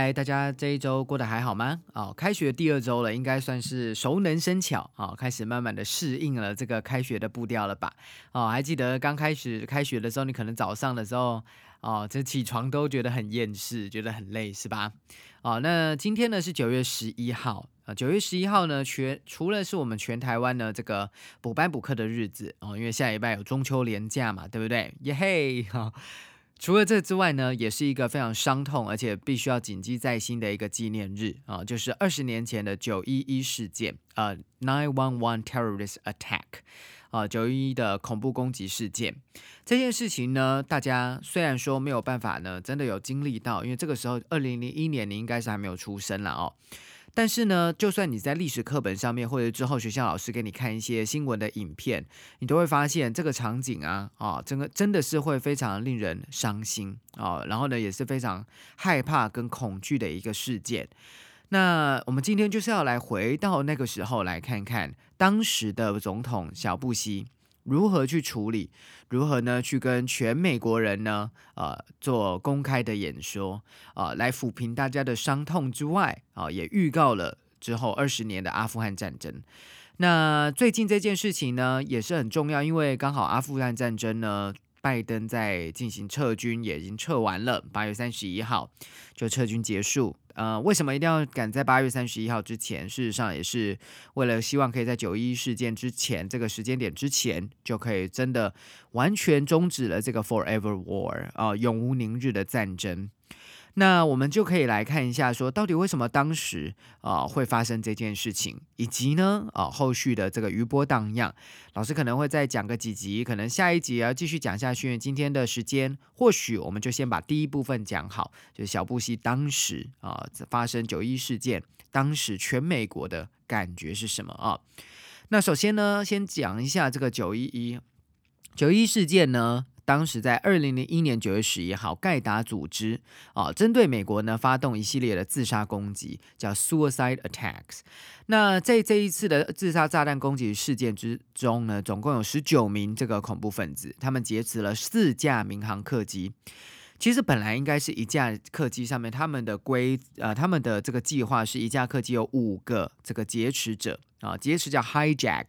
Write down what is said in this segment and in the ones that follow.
嗨，大家这一周过得还好吗？哦，开学第二周了，应该算是熟能生巧啊，开始慢慢的适应了这个开学的步调了吧？哦，还记得刚开始开学的时候，你可能早上的时候，哦，这起床都觉得很厌世，觉得很累，是吧？哦，那今天呢是九月十一号啊，九月十一号呢，全除了是我们全台湾呢这个补班补课的日子哦，因为下礼拜有中秋连假嘛，对不对？耶嘿哈。除了这之外呢，也是一个非常伤痛，而且必须要谨记在心的一个纪念日啊，就是二十年前的九一一事件，呃，nine one one terrorist attack，啊，九一一的恐怖攻击事件。这件事情呢，大家虽然说没有办法呢，真的有经历到，因为这个时候二零零一年你应该是还没有出生了哦。但是呢，就算你在历史课本上面，或者之后学校老师给你看一些新闻的影片，你都会发现这个场景啊，啊，整个真的是会非常令人伤心啊，然后呢，也是非常害怕跟恐惧的一个事件。那我们今天就是要来回到那个时候，来看看当时的总统小布希。如何去处理？如何呢？去跟全美国人呢？呃，做公开的演说啊，来抚平大家的伤痛之外啊，也预告了之后二十年的阿富汗战争。那最近这件事情呢，也是很重要，因为刚好阿富汗战争呢，拜登在进行撤军，也已经撤完了，八月三十一号就撤军结束。呃，为什么一定要赶在八月三十一号之前？事实上也是为了希望可以在九一事件之前这个时间点之前，就可以真的完全终止了这个 Forever War 啊，永无宁日的战争。那我们就可以来看一下，说到底为什么当时啊会发生这件事情，以及呢啊后续的这个余波荡漾。老师可能会再讲个几集，可能下一集要继续讲下去。今天的时间，或许我们就先把第一部分讲好，就是小布希当时啊发生九一事件，当时全美国的感觉是什么啊？那首先呢，先讲一下这个九一一九一事件呢。当时在二零零一年九月十一号，盖达组织啊，针对美国呢发动一系列的自杀攻击，叫 suicide attacks。那在这一次的自杀炸弹攻击事件之中呢，总共有十九名这个恐怖分子，他们劫持了四架民航客机。其实本来应该是一架客机上面，他们的规呃，他们的这个计划是一架客机有五个这个劫持者啊，劫持叫 hijack。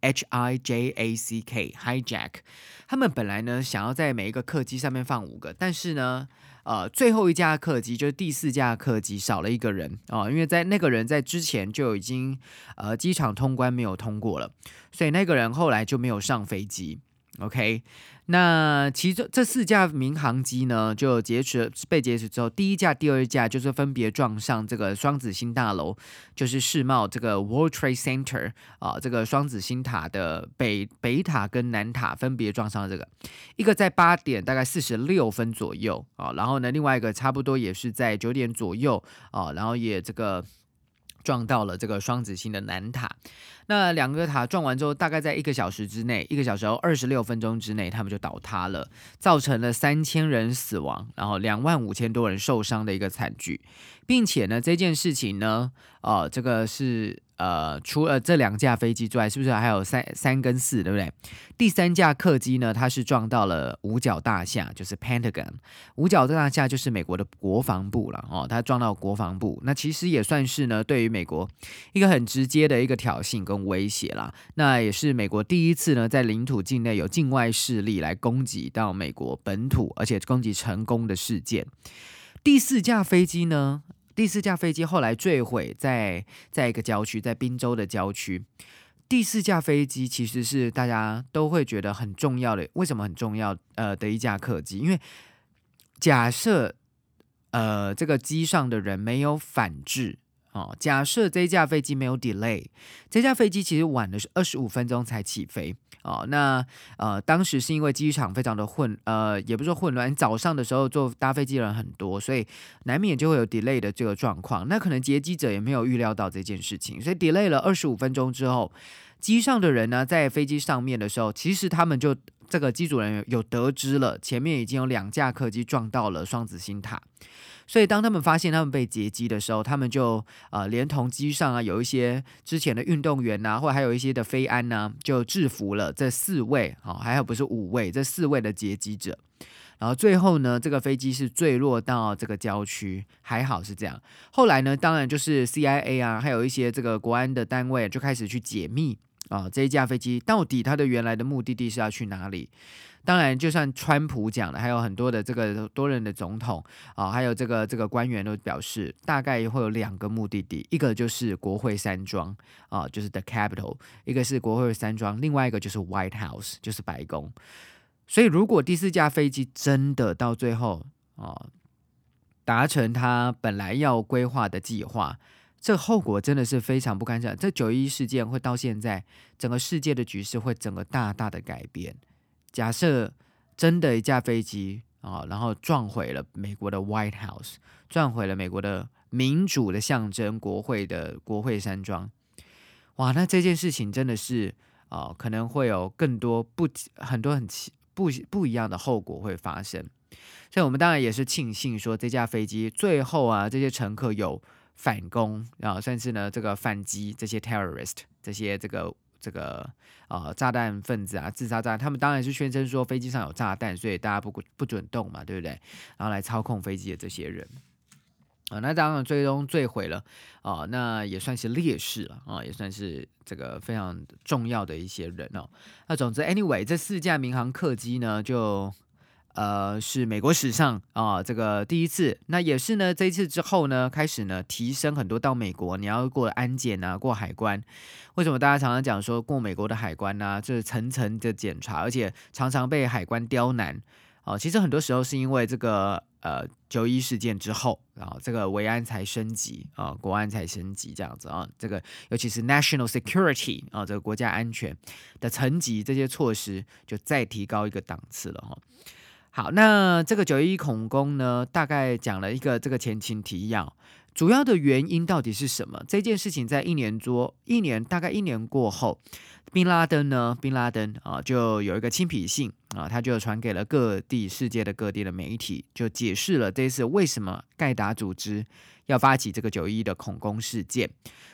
H I J A C K hijack，他们本来呢想要在每一个客机上面放五个，但是呢，呃，最后一架客机就是第四架客机少了一个人啊，因为在那个人在之前就已经呃机场通关没有通过了，所以那个人后来就没有上飞机。OK。那其中这四架民航机呢，就劫持被劫持之后，第一架、第二架就是分别撞上这个双子星大楼，就是世贸这个 World Trade Center 啊，这个双子星塔的北北塔跟南塔分别撞上这个，一个在八点大概四十六分左右啊，然后呢，另外一个差不多也是在九点左右啊，然后也这个。撞到了这个双子星的南塔，那两个塔撞完之后，大概在一个小时之内，一个小时后二十六分钟之内，他们就倒塌了，造成了三千人死亡，然后两万五千多人受伤的一个惨剧，并且呢，这件事情呢，呃，这个是。呃，除了这两架飞机之外，是不是还有三三跟四，对不对？第三架客机呢，它是撞到了五角大厦，就是 Pentagon。五角大厦就是美国的国防部了哦，它撞到国防部，那其实也算是呢，对于美国一个很直接的一个挑衅跟威胁啦。那也是美国第一次呢，在领土境内有境外势力来攻击到美国本土，而且攻击成功的事件。第四架飞机呢？第四架飞机后来坠毁在在一个郊区，在滨州的郊区。第四架飞机其实是大家都会觉得很重要的，为什么很重要？呃，的一架客机，因为假设呃这个机上的人没有反制哦，假设这架飞机没有 delay，这架飞机其实晚的是二十五分钟才起飞哦。那呃，当时是因为机场非常的混，呃，也不是说混乱，早上的时候坐搭飞机的人很多，所以难免就会有 delay 的这个状况。那可能劫机者也没有预料到这件事情，所以 delay 了二十五分钟之后，机上的人呢，在飞机上面的时候，其实他们就这个机组人员有得知了，前面已经有两架客机撞到了双子星塔。所以，当他们发现他们被劫机的时候，他们就呃，连同机上啊有一些之前的运动员呐，或还有一些的飞安呐，就制服了这四位，哦，还有不是五位，这四位的劫机者。然后最后呢，这个飞机是坠落到这个郊区，还好是这样。后来呢，当然就是 CIA 啊，还有一些这个国安的单位就开始去解密啊，这一架飞机到底它的原来的目的地是要去哪里。当然，就算川普讲了，还有很多的这个多人的总统啊，还有这个这个官员都表示，大概会有两个目的地，一个就是国会山庄啊，就是 The Capitol；一个是国会山庄，另外一个就是 White House，就是白宫。所以，如果第四架飞机真的到最后啊达成他本来要规划的计划，这后果真的是非常不堪想。这九一事件会到现在，整个世界的局势会整个大大的改变。假设真的一架飞机啊，然后撞毁了美国的 White House，撞毁了美国的民主的象征——国会的国会山庄，哇，那这件事情真的是啊，可能会有更多不很多很奇不不一样的后果会发生。所以，我们当然也是庆幸说，这架飞机最后啊，这些乘客有反攻啊，甚至呢，这个反击这些 terrorist，这些这个。这个呃炸弹分子啊，自杀炸弹，他们当然是宣称说飞机上有炸弹，所以大家不不准动嘛，对不对？然后来操控飞机的这些人啊，那当然最终坠毁了啊，那也算是烈士了啊，也算是这个非常重要的一些人哦。那总之，anyway，这四架民航客机呢就。呃，是美国史上啊，这个第一次，那也是呢，这一次之后呢，开始呢提升很多到美国你要过安检啊，过海关。为什么大家常常讲说过美国的海关呢？就是层层的检查，而且常常被海关刁难。哦，其实很多时候是因为这个呃九一事件之后，然后这个维安才升级啊，国安才升级这样子啊，这个尤其是 national security 啊，这个国家安全的层级，这些措施就再提高一个档次了哈。好，那这个九一恐攻呢，大概讲了一个这个前情提要，主要的原因到底是什么？这件事情在一年多，一年大概一年过后，宾拉登呢，宾拉登啊，就有一个亲笔信啊，他就传给了各地世界的各地的媒体，就解释了这次为什么盖达组织要发起这个九一的恐攻事件，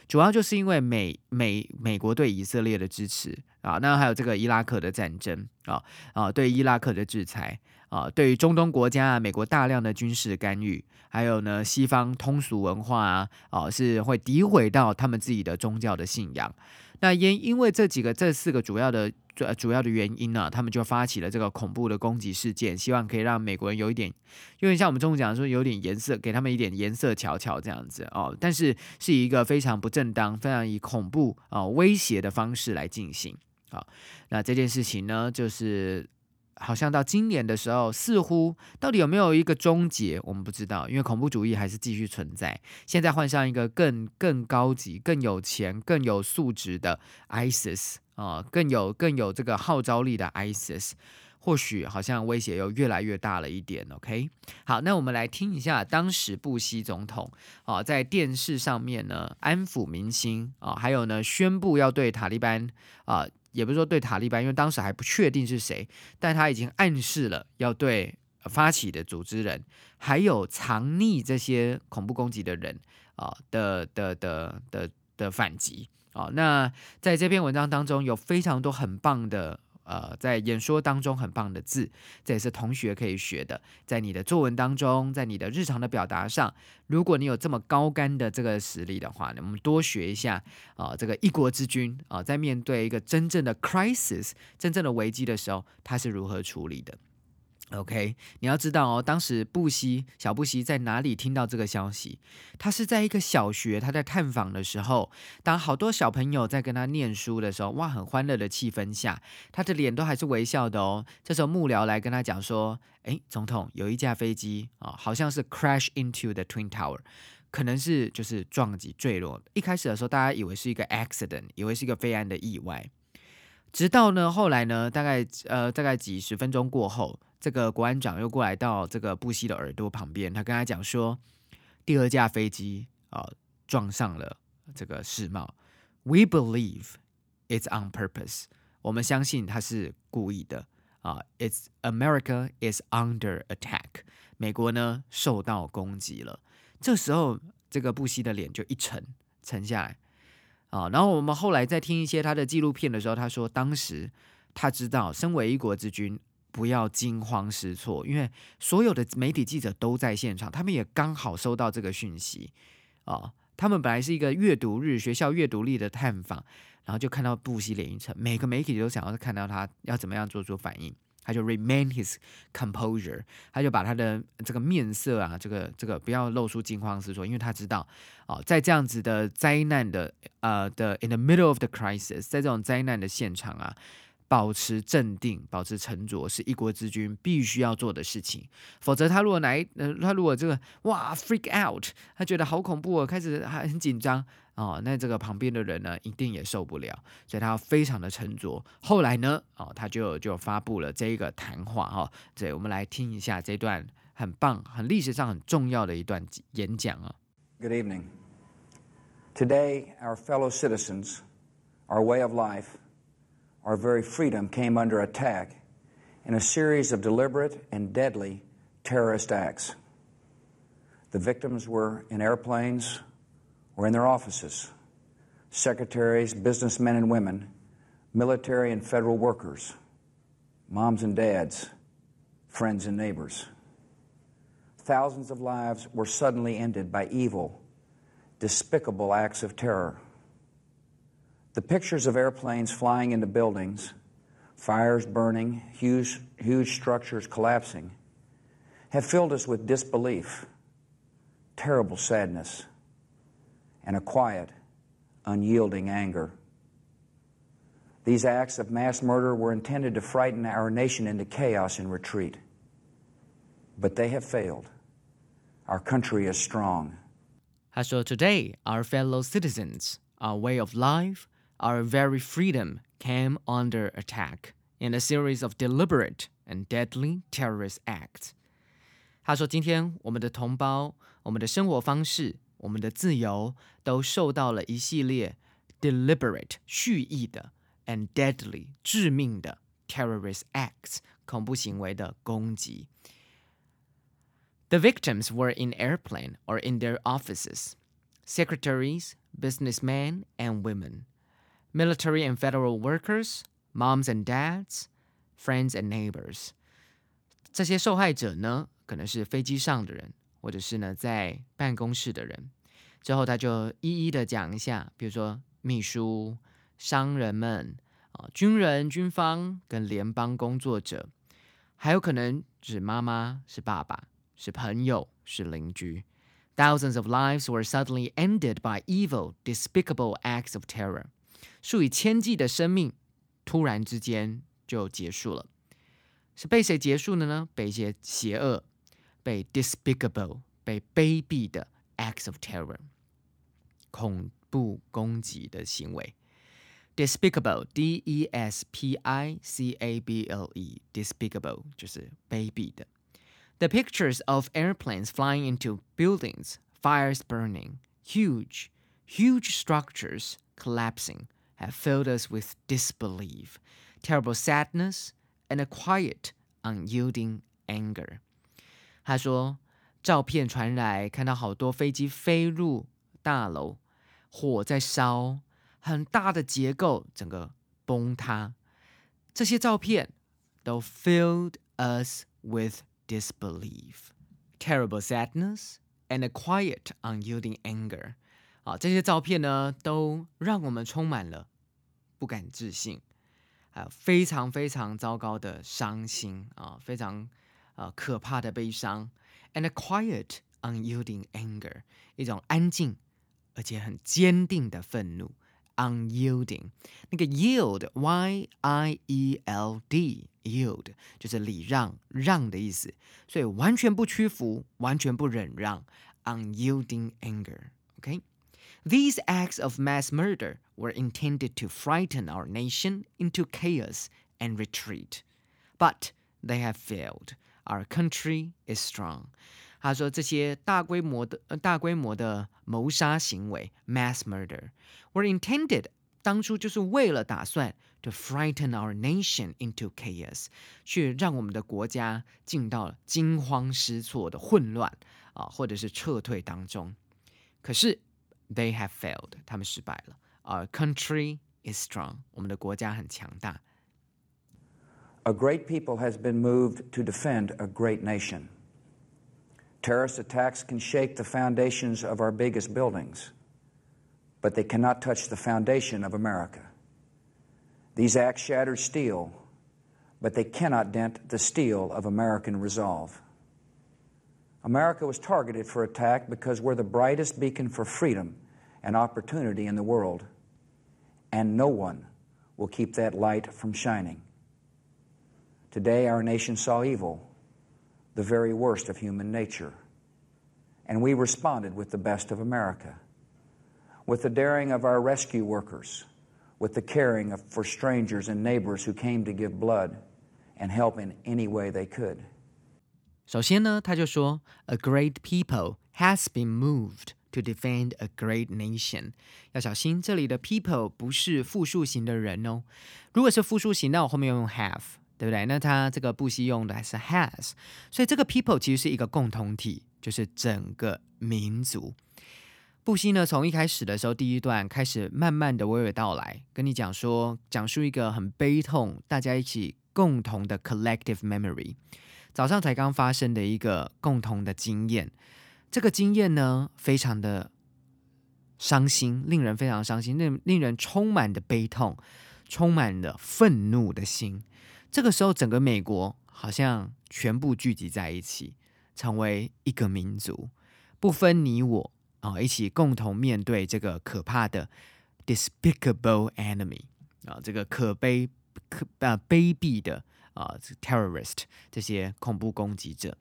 主要就是因为美美美国对以色列的支持啊，那还有这个伊拉克的战争啊啊，对伊拉克的制裁。啊，对于中东国家啊，美国大量的军事干预，还有呢，西方通俗文化啊，哦，是会诋毁到他们自己的宗教的信仰。那因因为这几个这四个主要的主主要的原因呢，他们就发起了这个恐怖的攻击事件，希望可以让美国人有一点，有点像我们中午讲说有点颜色，给他们一点颜色瞧瞧这样子哦。但是是一个非常不正当、非常以恐怖啊威胁的方式来进行。好，那这件事情呢，就是。好像到今年的时候，似乎到底有没有一个终结，我们不知道，因为恐怖主义还是继续存在。现在换上一个更更高级、更有钱、更有素质的 ISIS 啊，更有更有这个号召力的 ISIS，或许好像威胁又越来越大了一点。OK，好，那我们来听一下当时布希总统啊在电视上面呢安抚民心啊，还有呢宣布要对塔利班啊。也不是说对塔利班，因为当时还不确定是谁，但他已经暗示了要对发起的组织人，还有藏匿这些恐怖攻击的人啊的的的的的反击啊。那在这篇文章当中，有非常多很棒的。呃，在演说当中很棒的字，这也是同学可以学的。在你的作文当中，在你的日常的表达上，如果你有这么高干的这个实力的话呢，我们多学一下啊。这个一国之君啊，在面对一个真正的 crisis、真正的危机的时候，他是如何处理的？OK，你要知道哦，当时布希小布希在哪里听到这个消息？他是在一个小学，他在探访的时候，当好多小朋友在跟他念书的时候，哇，很欢乐的气氛下，他的脸都还是微笑的哦。这时候幕僚来跟他讲说：“哎，总统，有一架飞机啊，好像是 crash into the twin tower。”可能是就是撞击坠落。一开始的时候，大家以为是一个 accident，以为是一个飞安的意外。直到呢，后来呢，大概呃，大概几十分钟过后，这个国安长又过来到这个布希的耳朵旁边，他跟他讲说，第二架飞机啊撞上了这个世贸。We believe it's on purpose。我们相信他是故意的啊。It's America is under attack。美国呢受到攻击了。这时候，这个布希的脸就一沉，沉下来啊。然后我们后来在听一些他的纪录片的时候，他说当时他知道，身为一国之君，不要惊慌失措，因为所有的媒体记者都在现场，他们也刚好收到这个讯息啊。他们本来是一个阅读日，学校阅读力的探访，然后就看到布希连一城，每个媒体都想要看到他要怎么样做出反应。他就 remain his composure，他就把他的这个面色啊，这个这个不要露出惊慌失措，因为他知道，哦，在这样子的灾难的呃的 in the middle of the crisis，在这种灾难的现场啊，保持镇定，保持沉着，是一国之君必须要做的事情。否则，他如果来，呃，他如果这个哇 freak out，他觉得好恐怖哦，开始还很紧张。哦，那这个旁边的人呢，一定也受不了，所以他非常的沉着。后来呢，哦，他就就发布了这一个谈话哈，所以我们来听一下这段很棒、很历史上很重要的一段演讲啊。Good evening. Today, our fellow citizens, our way of life, our very freedom came under attack in a series of deliberate and deadly terrorist acts. The victims were in airplanes or in their offices, secretaries, businessmen and women, military and federal workers, moms and dads, friends and neighbors. Thousands of lives were suddenly ended by evil, despicable acts of terror. The pictures of airplanes flying into buildings, fires burning, huge, huge structures collapsing, have filled us with disbelief, terrible sadness, and a quiet, unyielding anger. These acts of mass murder were intended to frighten our nation into chaos and retreat. But they have failed. Our country is strong. 他说：“Today, our fellow citizens, our way of life, our very freedom came under attack in a series of deliberate and deadly terrorist acts。”他说：“今天我们的同胞，我们的生活方式，我们的自由都受到了一系列 deliberate 蓄意的 and deadly 致命的 terrorist acts 恐怖行为的攻击。The victims were in airplane or in their offices, secretaries, businessmen and women, military and federal workers, moms and dads, friends and neighbors. 这些受害者呢，可能是飞机上的人，或者是呢在办公室的人。之后他就一一的讲一下，比如说秘书、商人们啊、军人、军方跟联邦工作者，还有可能是妈妈、是爸爸、是朋友、是邻居。Thousands of lives were suddenly ended by evil, despicable acts of terror。 数以千计的生命突然之间就结束了，是被谁结束的呢？被一些邪恶。被 despicable 被卑鄙的 acts of terror 恐怖攻击的行为，despicable d e s p i c a b l e despicable 就是卑鄙的。The pictures of airplanes flying into buildings, fires burning, huge, huge structures collapsing have filled us with disbelief, terrible sadness, and a quiet, unyielding anger. 他说，照片传来，看到好多飞机飞入大楼，火在烧，很大的结构整个崩塌。这些照片都 filled us with disbelief, terrible sadness, and a quiet, unyielding anger。 啊，这些照片呢，都让我们充满了不敢置信，还有非常非常糟糕的伤心啊，非常。呃可怕的悲伤，and a quiet, unyielding anger，一种安静而且很坚定的愤怒，unyielding。那个 yield, y i e l d, yield 就是礼让、让的意思，所以完全不屈服，完全不忍让 unyielding anger，OK These acts of mass murder were intended to frighten our nation into chaos and retreat. But they have failed. Our country is strong. 他说这些大规模的、呃、大规模的谋杀行为 （mass murder） were intended 当初就是为了打算 to frighten our nation into chaos，去让我们的国家进到惊慌失措的混乱啊，或者是撤退当中。可是 they have failed，他们失败了。Our country is strong，我们的国家很强大。A great people has been moved to defend a great nation. Terrorist attacks can shake the foundations of our biggest buildings, but they cannot touch the foundation of America. These acts shattered steel, but they cannot dent the steel of American resolve. America was targeted for attack because we're the brightest beacon for freedom and opportunity in the world, and no one will keep that light from shining. Today, our nation saw evil the very worst of human nature. And we responded with the best of America, with the daring of our rescue workers, with the caring of, for strangers and neighbors who came to give blood and help in any way they could. 首先呢，他就说，A great people has been moved to defend a great nation。要小心，这里的 people 不是复数型的人哦。如果是复数型，那我后面要用 have。对不对？那他这个布希用的还是 has，所以这个 people 其实是一个共同体，就是整个民族。布希呢，从一开始的时候，第一段开始慢慢的娓娓道来，跟你讲说，讲述一个很悲痛，大家一起共同的 collective memory，早上才刚发生的一个共同的经验。这个经验呢，非常的伤心，令人非常伤心，令令人充满的悲痛，充满了愤怒的心。这个时候，整个美国好像全部聚集在一起，成为一个民族，不分你我啊，一起共同面对这个可怕的 despicable enemy 啊，这个可悲、可啊卑鄙的啊 terrorist 这些恐怖攻击者。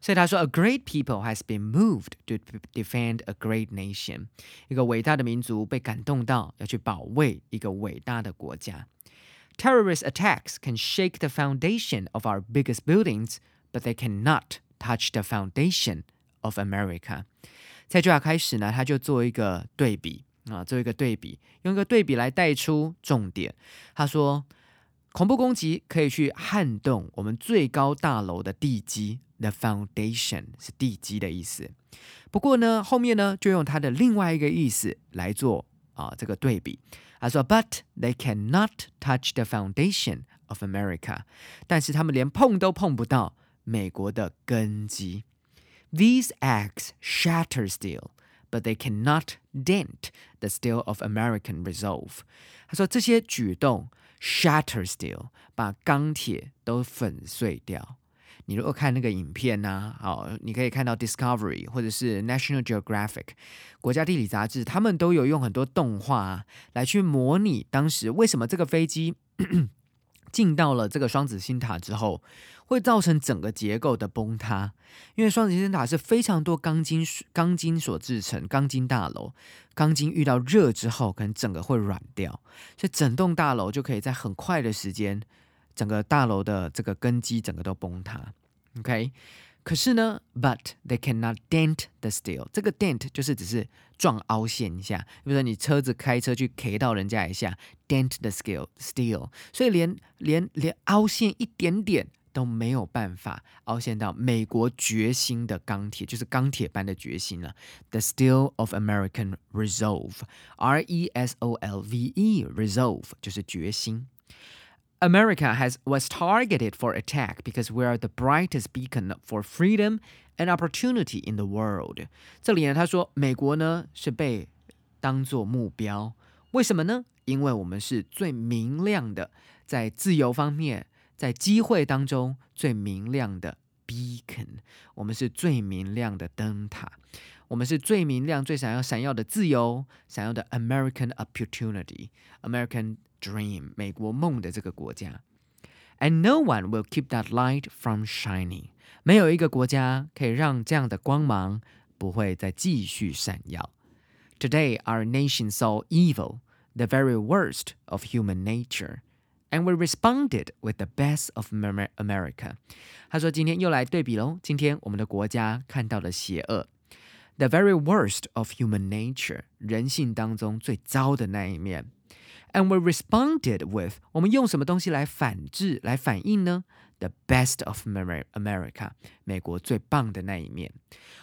所以他说，A great people has been moved to defend a great nation，一个伟大的民族被感动到要去保卫一个伟大的国家。Terrorist attacks can shake the foundation of our biggest buildings, but they cannot touch the foundation of America. 在这开始呢，他就做一个对比啊，做一个对比，用一个对比来带出重点。他说， 恐怖攻击可以去撼动我们最高大楼的地基，the foundation 是地基的意思。不过呢，后面呢就用它的另外一个意思来做啊这个对比。他说，But they cannot touch the foundation of America。但是他们连碰都碰不到美国的根基。These acts shatter steel, but they cannot dent the steel of American resolve。他说这些举动 shatter steel，把钢铁都粉碎掉。你如果看那个影片呢、啊，好，你可以看到 Discovery 或者是 National Geographic 国家地理杂志，他们都有用很多动画、啊、来去模拟当时为什么这个飞机 进到了这个双子星塔之后，会造成整个结构的崩塌。因为双子星塔是非常多钢筋钢筋所制成，钢筋大楼，钢筋遇到热之后，可能整个会软掉，所以整栋大楼就可以在很快的时间。整个大楼的这个根基整个都崩塌，OK？可是呢，But they cannot dent the steel。这个 dent 就是只是撞凹陷一下，比如说你车子开车去 K 到人家一下，dent the steel steel。所以连连连凹陷一点点都没有办法凹陷到美国决心的钢铁，就是钢铁般的决心了。The steel of American resolve，R E S O L V E，resolve 就是决心。America has was targeted for attack because we are the brightest beacon for freedom and opportunity in the world。这里呢，他说美国呢是被当作目标，为什么呢？因为我们是最明亮的，在自由方面， 在机会当中最明亮的 beacon，我们是最明亮的灯塔，我们是最明亮、最闪耀、闪耀的自由，闪耀的 American opportunity，American。dream 美国梦的这个国家，and no one will keep that light from shining。没有一个国家可以让这样的光芒 不会再继续闪耀。Today, our nation saw evil, the very worst of human nature, And we responded with the best of America. 他说：“今天又来对比喽。今天我们的国家看到了邪恶，the very worst of human nature，人性当中最糟的那一面。And we responded with，我们用什么东西来反制、来反应呢？” The best of America，美国最棒的那一面。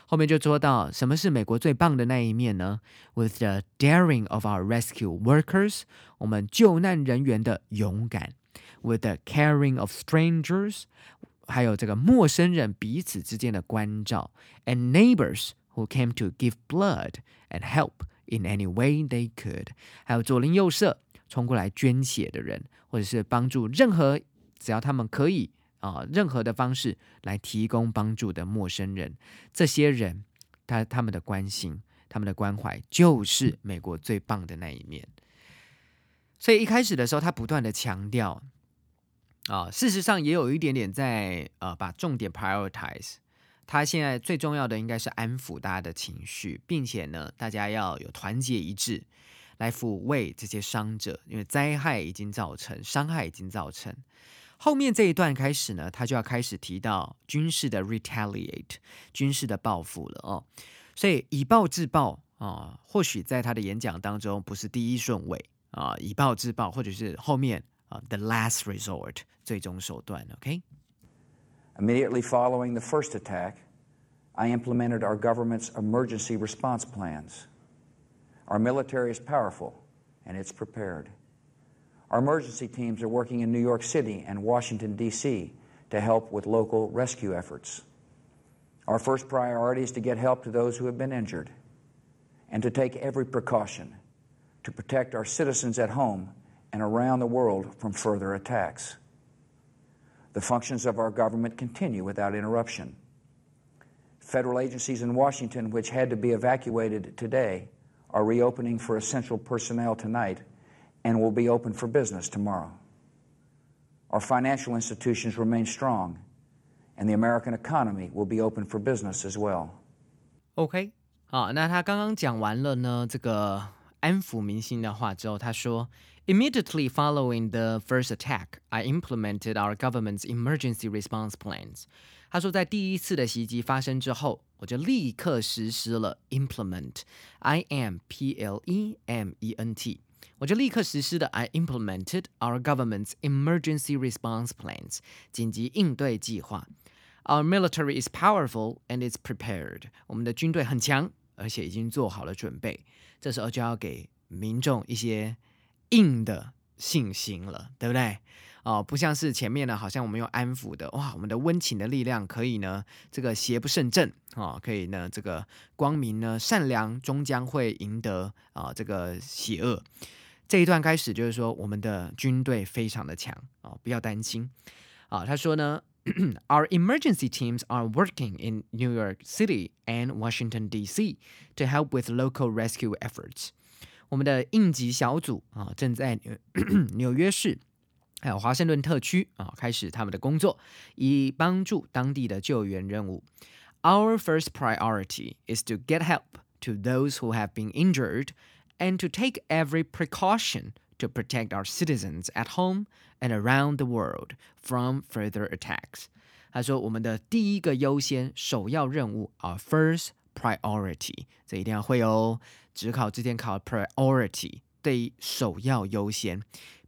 后面就说到，什么是美国最棒的那一面呢？With the daring of our rescue workers，我们救难人员的勇敢；With the caring of strangers，还有这个陌生人彼此之间的关照；And neighbors who came to give blood and help in any way they could，还有左邻右舍 冲过来捐血的人，或者是帮助任何只要他们可以。啊，任何的方式来提供帮助的陌生人，这些人他他们的关心、他们的关怀，就是美国最棒的那一面。所以一开始的时候，他不断的强调，啊，事实上也有一点点在呃把重点 prioritize。他现在最重要的应该是安抚大家的情绪，并且呢，大家要有团结一致来抚慰这些伤者，因为灾害已经造成，伤害已经造成。后面这一段开始呢，他就要开始提到军事的 retaliate，军事的报复了哦。所以以暴制暴啊，或许在他的演讲当中不是第一顺位啊，以暴制暴，或者是后面啊 the last resort 最终手段。OK。Immediately following the first attack, I implemented our government's emergency response plans. Our military is powerful and it's prepared. Our emergency teams are working in New York City and Washington, D.C. to help with local rescue efforts. Our first priority is to get help to those who have been injured and to take every precaution to protect our citizens at home and around the world from further attacks. The functions of our government continue without interruption. Federal agencies in Washington, which had to be evacuated today, are reopening for essential personnel tonight and will be open for business tomorrow. Our financial institutions remain strong, and the American economy will be open for business as well. OK，好，那他刚刚讲完了呢这个安抚民心的话之后，他说，Immediately following the first attack, I implemented our government's emergency response plans. 他说，在第一次的袭击发生之后， 我就立刻实施了 implement，I M P L E M E N T。我就立刻实施的，I implemented our government's emergency response plans，紧急应对计划。Our military is powerful and is prepared。我们的军队很强，而且已经做好了准备。这时候就要给民众一些硬的信心了，对不对？ 哦，不像是前面呢，好像我们用安抚的，哇，我们的温情的力量可以呢，这个邪不胜正啊，可以呢，这个光明呢，善良终将会赢得啊，这个邪恶。这一段开始就是说，我们的军队非常的强啊，不要担心啊。他说呢，Our emergency teams are working in New York City and Washington D.C. to help with local rescue efforts。我们的应急小组啊，正在纽 约市还有华盛顿特区啊，开始他们的工作，以帮助当地的救援任务。Our first priority is to get help to those who have been injured and to take every precaution to protect our citizens at home and around the world from further attacks. 他说：“我们的第一个优先、首要任务，our first priority，这一定要会哦。只考之前考 priority，对首要优先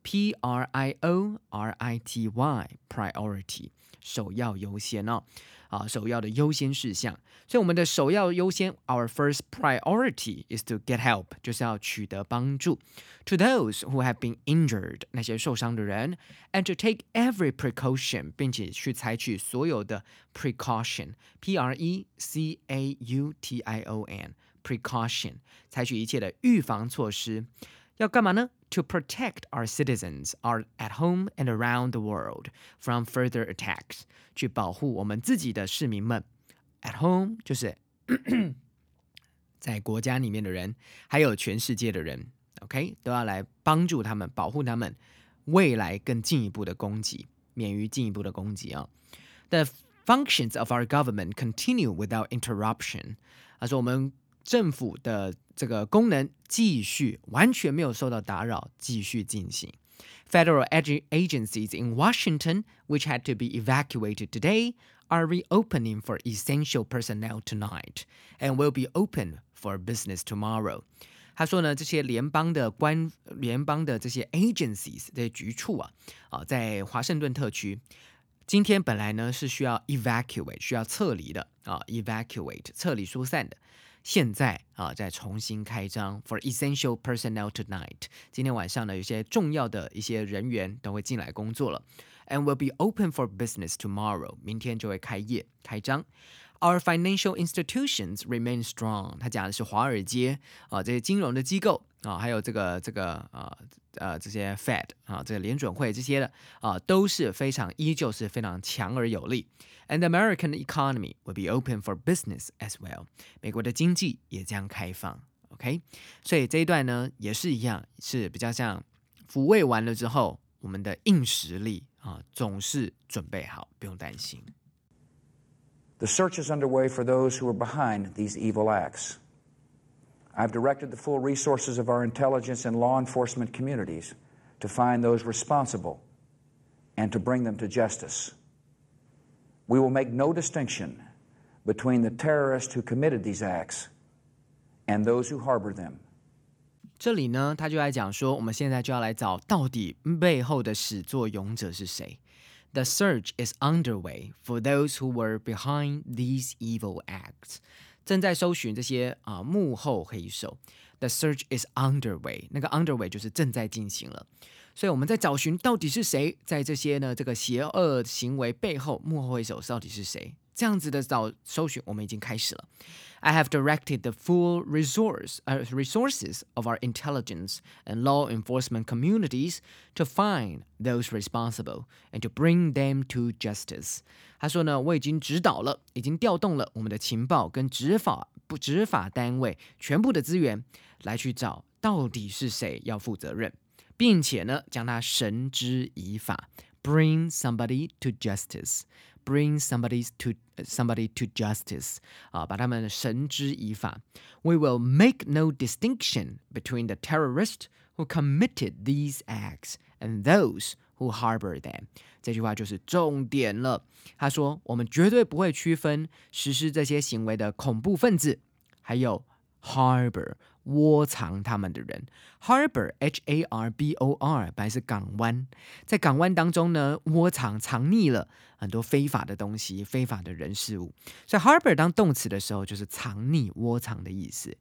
，P R I O R I T Y，priority，首要优先哦。啊，首要的优先事项。所以我们的首要优先，our first priority is to get help，就是要取得帮助，to those who have been injured，那些受伤的人，and to take every precaution，并且去采取所有的 precaution，p r e c a u t i o n，precaution，采取一切的预防措施。 要干嘛呢？To protect our citizens are at home and around the world from further attacks，去保护我们自己的市民们。At home 就是在国家里面的人，还有全世界的人，OK 都要来帮助他们，保护他们，未来更进一步的攻击，免于进一步的攻击啊。The functions of our government continue without interruption。他说我们政府的 这个功能继续完全没有受到打扰，继续进行。Federal agencies in Washington, which had to be evacuated today, are reopening for essential personnel tonight and will be open for business tomorrow. 他说呢，这些联邦的官、联邦的这些 agencies 这些局处啊，啊，在华盛顿特区，今天本来呢是需要 evacuate 需要撤离的啊，evacuate 撤离疏散的。 现在啊，再重新开张 for essential personnel tonight。今天晚上呢，有些重要的一些人员都会进来工作了，and will be open for business tomorrow。明天就会开业开张。Our financial institutions remain strong。他讲的是华尔街啊，这些金融的机构啊，还有这个这个啊呃这些 Fed 啊，这个联准会这些的啊，都是非常依旧是非常强而有力。And the American economy will be open for business as well。美国的经济也将开放。OK，所以这一段呢也是一样，是比较像抚慰完了之后，我们的硬实力啊总是准备好，不用担心。The search is underway for those who are behind these evil acts. I've directed the full resources of our intelligence and law enforcement communities to find those responsible and to bring them to justice. We will make no distinction between the terrorists who committed these acts and those who harbor them. 这里呢，他就来讲说，我们现在就要来找到底背后的始作俑者是谁。The search is underway for those who were behind these evil acts。正在搜寻这些啊幕后黑手。The search is underway，那个 underway 就是正在进行了。 所以我们在找寻到底是谁在这些呢？这个邪恶行为背后幕后黑手到底是谁？这样子的找搜寻，我们已经开始了。I have directed the full resource uh, resources of our intelligence and law enforcement communities to find those responsible and to bring them to justice。他说呢，我已经指导了，已经调动了我们的情报跟执法不执法单位全部的资源，来去找到底是谁要负责任。 并且呢，将他绳之以法，bring somebody to justice，bring somebody to somebody to justice，啊，把他们绳之以法。We will make no distinction between the terrorists who committed these acts and those who harbor them。这句话就是重点了。他说，我们绝对不会区分实施这些行为的恐怖分子，还有 harbor。 窝藏他们的人，harbor h a r b o r 本来是港湾，在港湾当中呢，窝藏藏匿了很多非法的东西、非法的人事物。所以 harbor 当动词的时候，就是藏匿、窝藏的意思。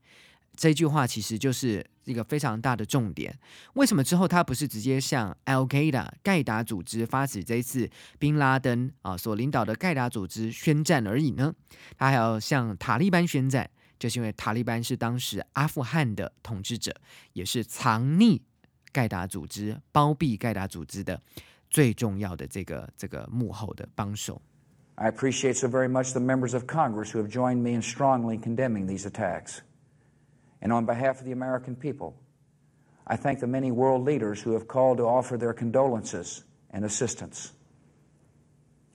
这句话其实就是一个非常大的重点。为什么之后他不是直接向 Al Qaeda 盖达组织发起这一次宾拉登啊所领导的盖达组织宣战而已呢？他还要向塔利班宣战。就是因为塔利班是当时阿富汗的统治者，也是藏匿盖达组织、包庇盖达组织的最重要的这个这个幕后的帮手。I appreciate so very much the members of Congress who have joined me in strongly condemning these attacks. And on behalf of the American people, I thank the many world leaders who have called to offer their condolences and assistance.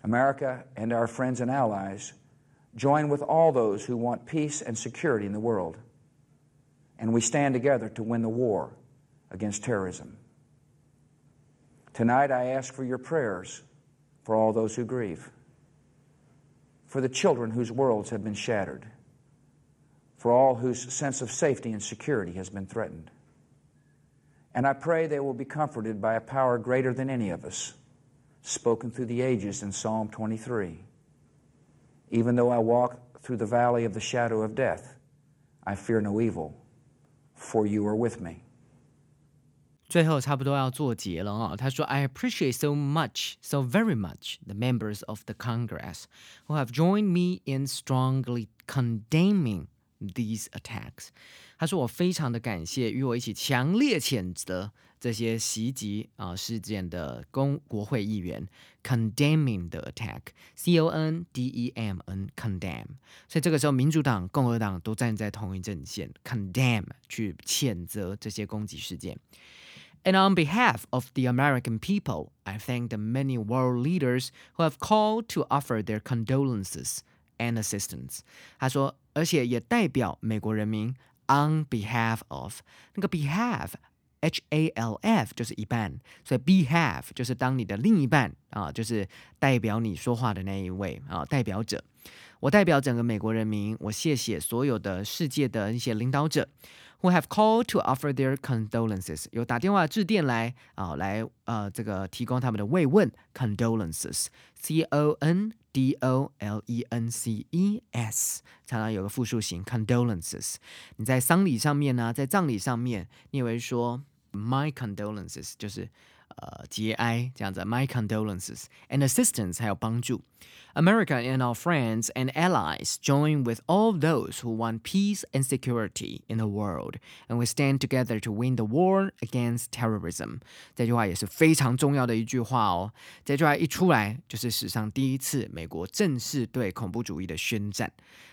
America and our friends and allies join with all those who want peace and security in the world. And we stand together to win the war against terrorism. Tonight, I ask for your prayers for all those who grieve, for the children whose worlds have been shattered, for all whose sense of safety and security has been threatened. And I pray they will be comforted by a power greater than any of us, spoken through the ages in Psalm 23. Even though I walk through the valley of the shadow of death, I fear no evil, for you are with me. 最后差不多要做结了啊、哦。他说：“I appreciate so much, so very much, the members of the Congress who have joined me in strongly condemning these attacks。”他说：“我非常的感谢与我一起强烈谴责这些袭击啊事件的公国会议员，condemning the attack，c o n d e m n，condemn。所以这个时候，民主党、共和党都站在同一阵线，condemn 去谴责这些攻击事件。 And on behalf of the American people, I thank the many world leaders who have called to offer their condolences and assistance. 他说，而且也代表美国人民 on behalf of 那个 behalf。H A L F 就是一半，所以 behalf 就是当你的另一半啊，就是代表你说话的那一位啊，代表者。我代表整个美国人民，我谢谢所有的世界的一些领导者。Who have called to offer their condolences，有打电话致电来啊，来呃这个提供他们的慰问 condolences，c o n d o l e n c e s，常常有个复数型 condolences。你在丧礼上面呢，在葬礼上面，你以为说 my condolences 就是呃节哀这样子，my condolences and assistance 还有帮助。America and our friends and allies join with all those who want peace and security in the world, and we stand together to win the war against terrorism。这句话也是非常重要的一句话哦。这句话一出来，就是史上第一次美国正式对恐怖主义的宣战。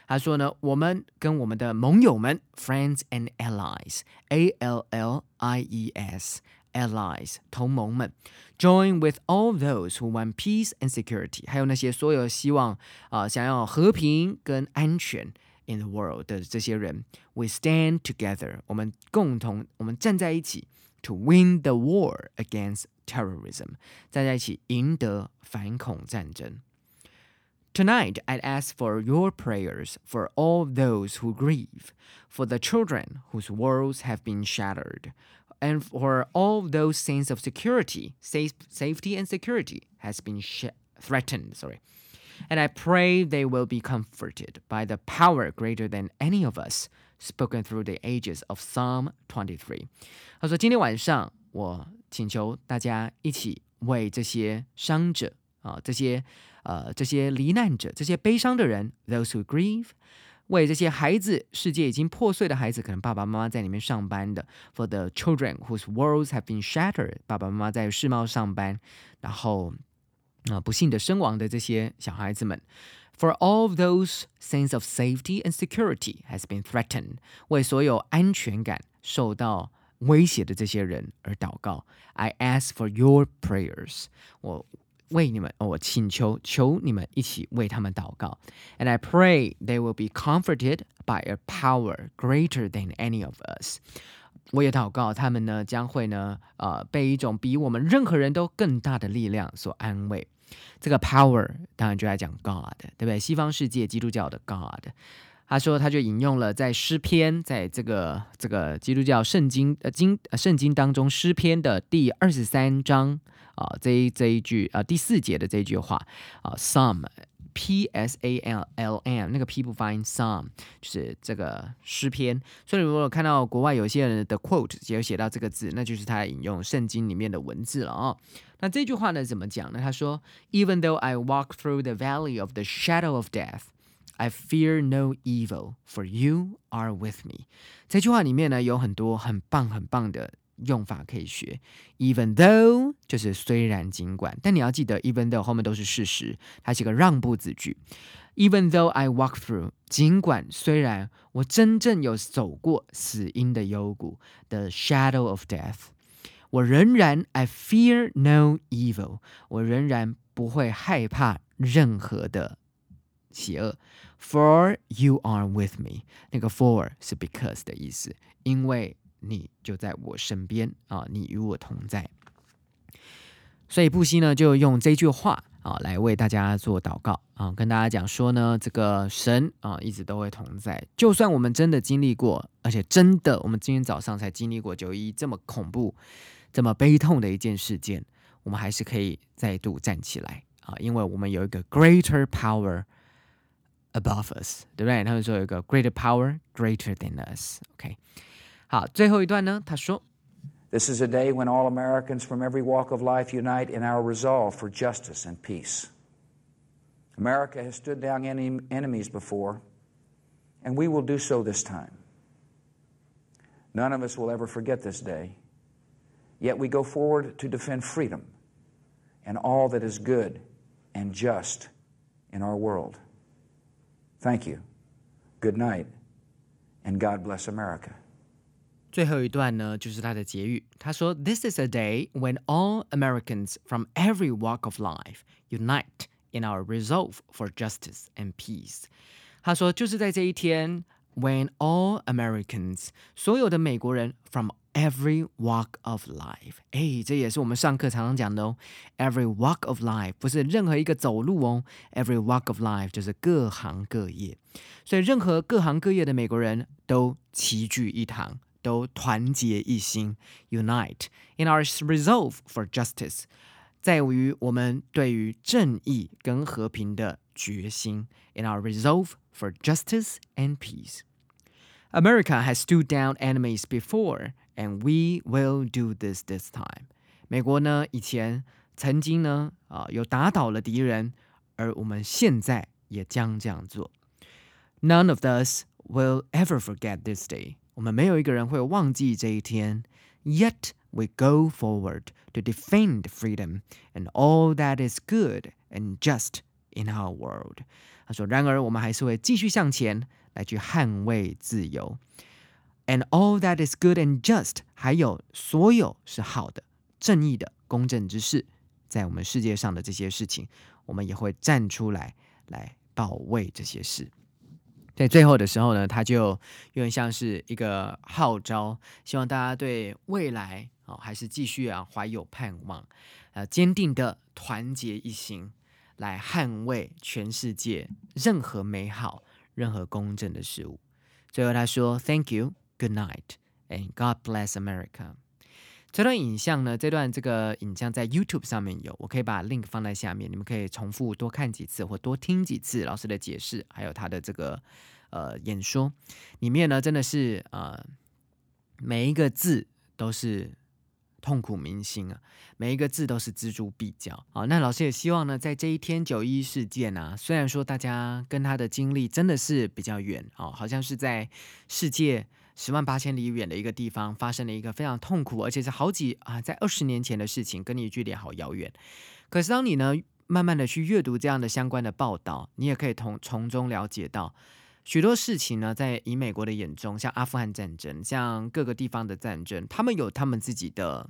他说呢，我们跟我们的盟友们 （friends and allies），A L L I E S。 allies 同盟们，join with all those who want peace and security，还有那些所有希望啊、呃、想要和平跟安全 in the world 的这些人，we stand together，我们共同我们站在一起，to win the war against terrorism，站在一起赢得反恐战争。Tonight, I'd ask for your prayers for all those who grieve, for the children whose worlds have been shattered, and for all those sense of security, safe, safety and security has been threatened. Sorry. And I pray they will be comforted by the power greater than any of us, spoken through the ages of Psalm 23. 他说：“今天晚上，我请求大家一起为这些伤者啊，这些呃这些罹难者，这些悲伤的人，those who grieve。” 为这些孩子，世界已经破碎的孩子，可能爸爸妈妈在里面上班的，for the children whose worlds have been shattered，爸爸妈妈在世贸上班，然后啊、不幸的身亡的这些小孩子们。For all those sense of safety and security has been threatened，为所有安全感受到威胁的这些人而祷告。I ask for your prayers，我为你们，我请求求你们一起为他们祷告。And I pray they will be comforted by a power greater than any of us。我也祷告他们呢，将会呢，呃，被一种比我们任何人都更大的力量所安慰。这个 power 当然就在讲 God，对不对？西方世界基督教的 God。他说，他就引用了在诗篇，在这个这个基督教圣经呃经圣经当中诗篇的第二十三章啊这一这一句啊第四节的这句话啊，some P S A L L M 那个 P 不发音 Psalm 就是这个诗篇，所以如果看到国外有些人的 quote 也有写到这个字，那就是他引用圣经里面的文字了、哦。那这句话呢怎么讲呢？他说，Even though I walk through the valley of the shadow of death。I fear no evil, for you are with me。这句话里面呢有很多很棒很棒的用法可以学。Even though 就是虽然尽管，但你要记得，even though 后面都是事实，它是一个让步子句。Even though I walk through，尽管虽然我真正有走过死荫的幽谷，the shadow of death，我仍然 I fear no evil，我仍然不会害怕任何的邪恶。For you are with me，那个 for 是 because 的意思，因为你就在我身边啊，你与我同在。所以布希呢就用这句话啊来为大家做祷告啊，跟大家讲说呢，这个神啊一直都会同在，就算我们真的经历过，而且真的我们今天早上才经历过九一这么恐怖、这么悲痛的一件事件，我们还是可以再度站起来啊，因为我们有一个 greater power。above us，对不对？他们说有一个 greater power greater than us。OK，好，最后一段呢，他说。 This is a day when all Americans from every walk of life unite in our resolve for justice and peace. America has stood down any enemies before, and we will do so this time. None of us will ever forget this day, yet we go forward to defend freedom and all that is good and just in our world. Thank you. Good night, and God bless America. 最后一段呢，就是他的结语。他说：“This is a day when all Americans from every walk of life unite in our resolve for justice and peace。”他说，就是在这一天，when all Americans，所有的美国人 from every walk of life，哎，这也是我们上课常常讲的哦。Every walk of life 不是任何一个走路哦，Every walk of life 就是各行各业，所以任何各行各业的美国人都齐聚一堂。 都团结一心，unite in our resolve for justice，在于我们对于正义跟和平的决心，in our resolve for justice and peace. America has stood down enemies before, and we will do this this time. 美国呢，以前曾经呢，啊，有打倒了敌人，而我们现在也将这样做。None of us will ever forget this day. 我们没有一个人会忘记这一天。Yet we go forward to defend freedom and all that is good and just in our world。他说：“然而，我们还是会继续向前来去捍卫自由。And all that is good and just，还有所有是好的、正义的、公正之事，在我们世界上的这些事情，我们也会站出来来保卫这些事。”在最后的时候呢，他就有点像是一个号召，希望大家对未来哦，还是继续啊怀有盼望，呃，坚定的团结一心，来捍卫全世界任何美好、任何公正的事物。最后他说：“Thank you, good night, and God bless America。”这段影像呢，这段这个影像在 YouTube 上面有，我可以把 link 放在下面，你们可以重复多看几次或多听几次老师的解释，还有他的这个呃演说。里面呢，真的是呃每一个字都是痛苦铭心啊，每一个字都是锱铢必较啊。那老师也希望呢，在这一天九一事件啊，虽然说大家跟他的经历真的是比较远哦，好像是在世界。十万八千里远的一个地方，发生了一个非常痛苦，而且是好几啊，在二十年前的事情，跟你距离好遥远。可是当你呢，慢慢的去阅读这样的相关的报道，你也可以从从中了解到许多事情呢，在以美国的眼中，像阿富汗战争，像各个地方的战争，他们有他们自己的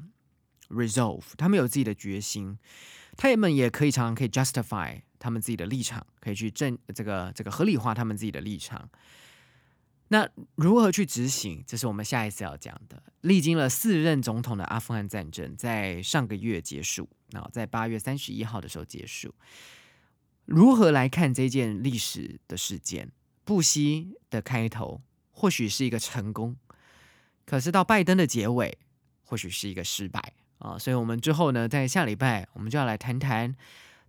resolve，他们有自己的决心，他们也可以常常可以 justify 他们自己的立场，可以去证这个这个合理化他们自己的立场。那如何去执行？这是我们下一次要讲的。历经了四任总统的阿富汗战争，在上个月结束，那在八月三十一号的时候结束。如何来看这件历史的事件？布希的开头或许是一个成功，可是到拜登的结尾或许是一个失败啊！所以，我们之后呢，在下礼拜我们就要来谈谈，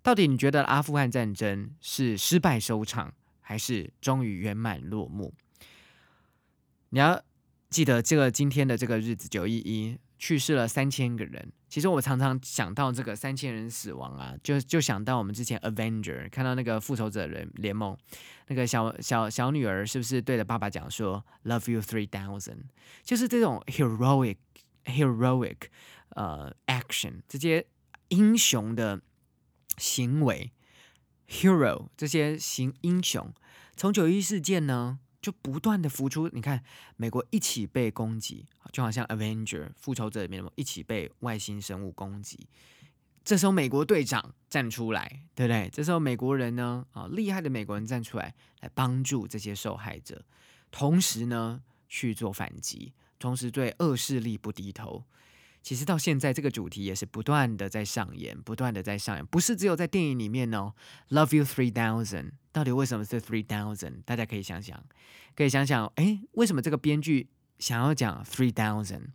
到底你觉得阿富汗战争是失败收场，还是终于圆满落幕？你要记得，这个今天的这个日子九一一去世了三千个人。其实我常常想到这个三千人死亡啊，就就想到我们之前 Avenger 看到那个复仇者人联盟，那个小小小女儿是不是对着爸爸讲说 Love you three thousand？就是这种 heroic heroic 呃 action 这些英雄的行为，hero 这些行英雄，从九一事件呢。就不断的浮出，你看美国一起被攻击，就好像 Avenger 复仇者里面一起被外星生物攻击，这时候美国队长站出来，对不对？这时候美国人呢，啊，厉害的美国人站出来，来帮助这些受害者，同时呢去做反击，同时对恶势力不低头。其实到现在，这个主题也是不断的在上演，不断的在上演，不是只有在电影里面哦。Love you three thousand，到底为什么是 three thousand？大家可以想想，可以想想，哎，为什么这个编剧想要讲 three thousand？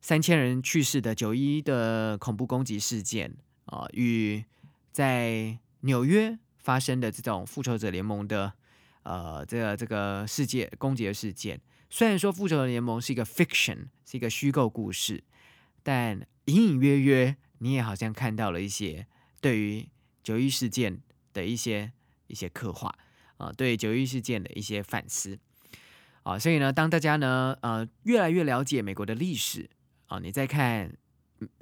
三千人去世的九一的恐怖攻击事件啊，与在纽约发生的这种复仇者联盟的呃这个这个世界攻击的事件，虽然说复仇者联盟是一个 fiction，是一个虚构故事。但隐隐约约，你也好像看到了一些对于九一事件的一些一些刻画啊，对九一事件的一些反思啊，所以呢，当大家呢呃越来越了解美国的历史啊，你再看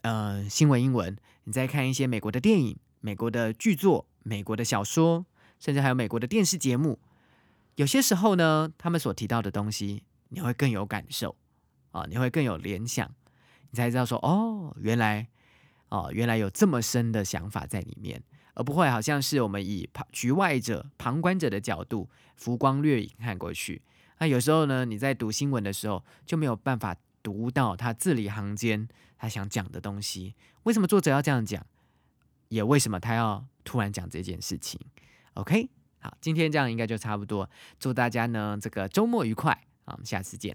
呃新闻英文，你再看一些美国的电影、美国的剧作、美国的小说，甚至还有美国的电视节目，有些时候呢，他们所提到的东西，你会更有感受。啊，你会更有联想，你才知道说哦，原来哦，原来有这么深的想法在里面，而不会好像是我们以旁局外者、旁观者的角度浮光掠影看过去。那有时候呢，你在读新闻的时候就没有办法读到他字里行间他想讲的东西。为什么作者要这样讲？也为什么他要突然讲这件事情？OK，好，今天这样应该就差不多。祝大家呢这个周末愉快啊！我们下次见。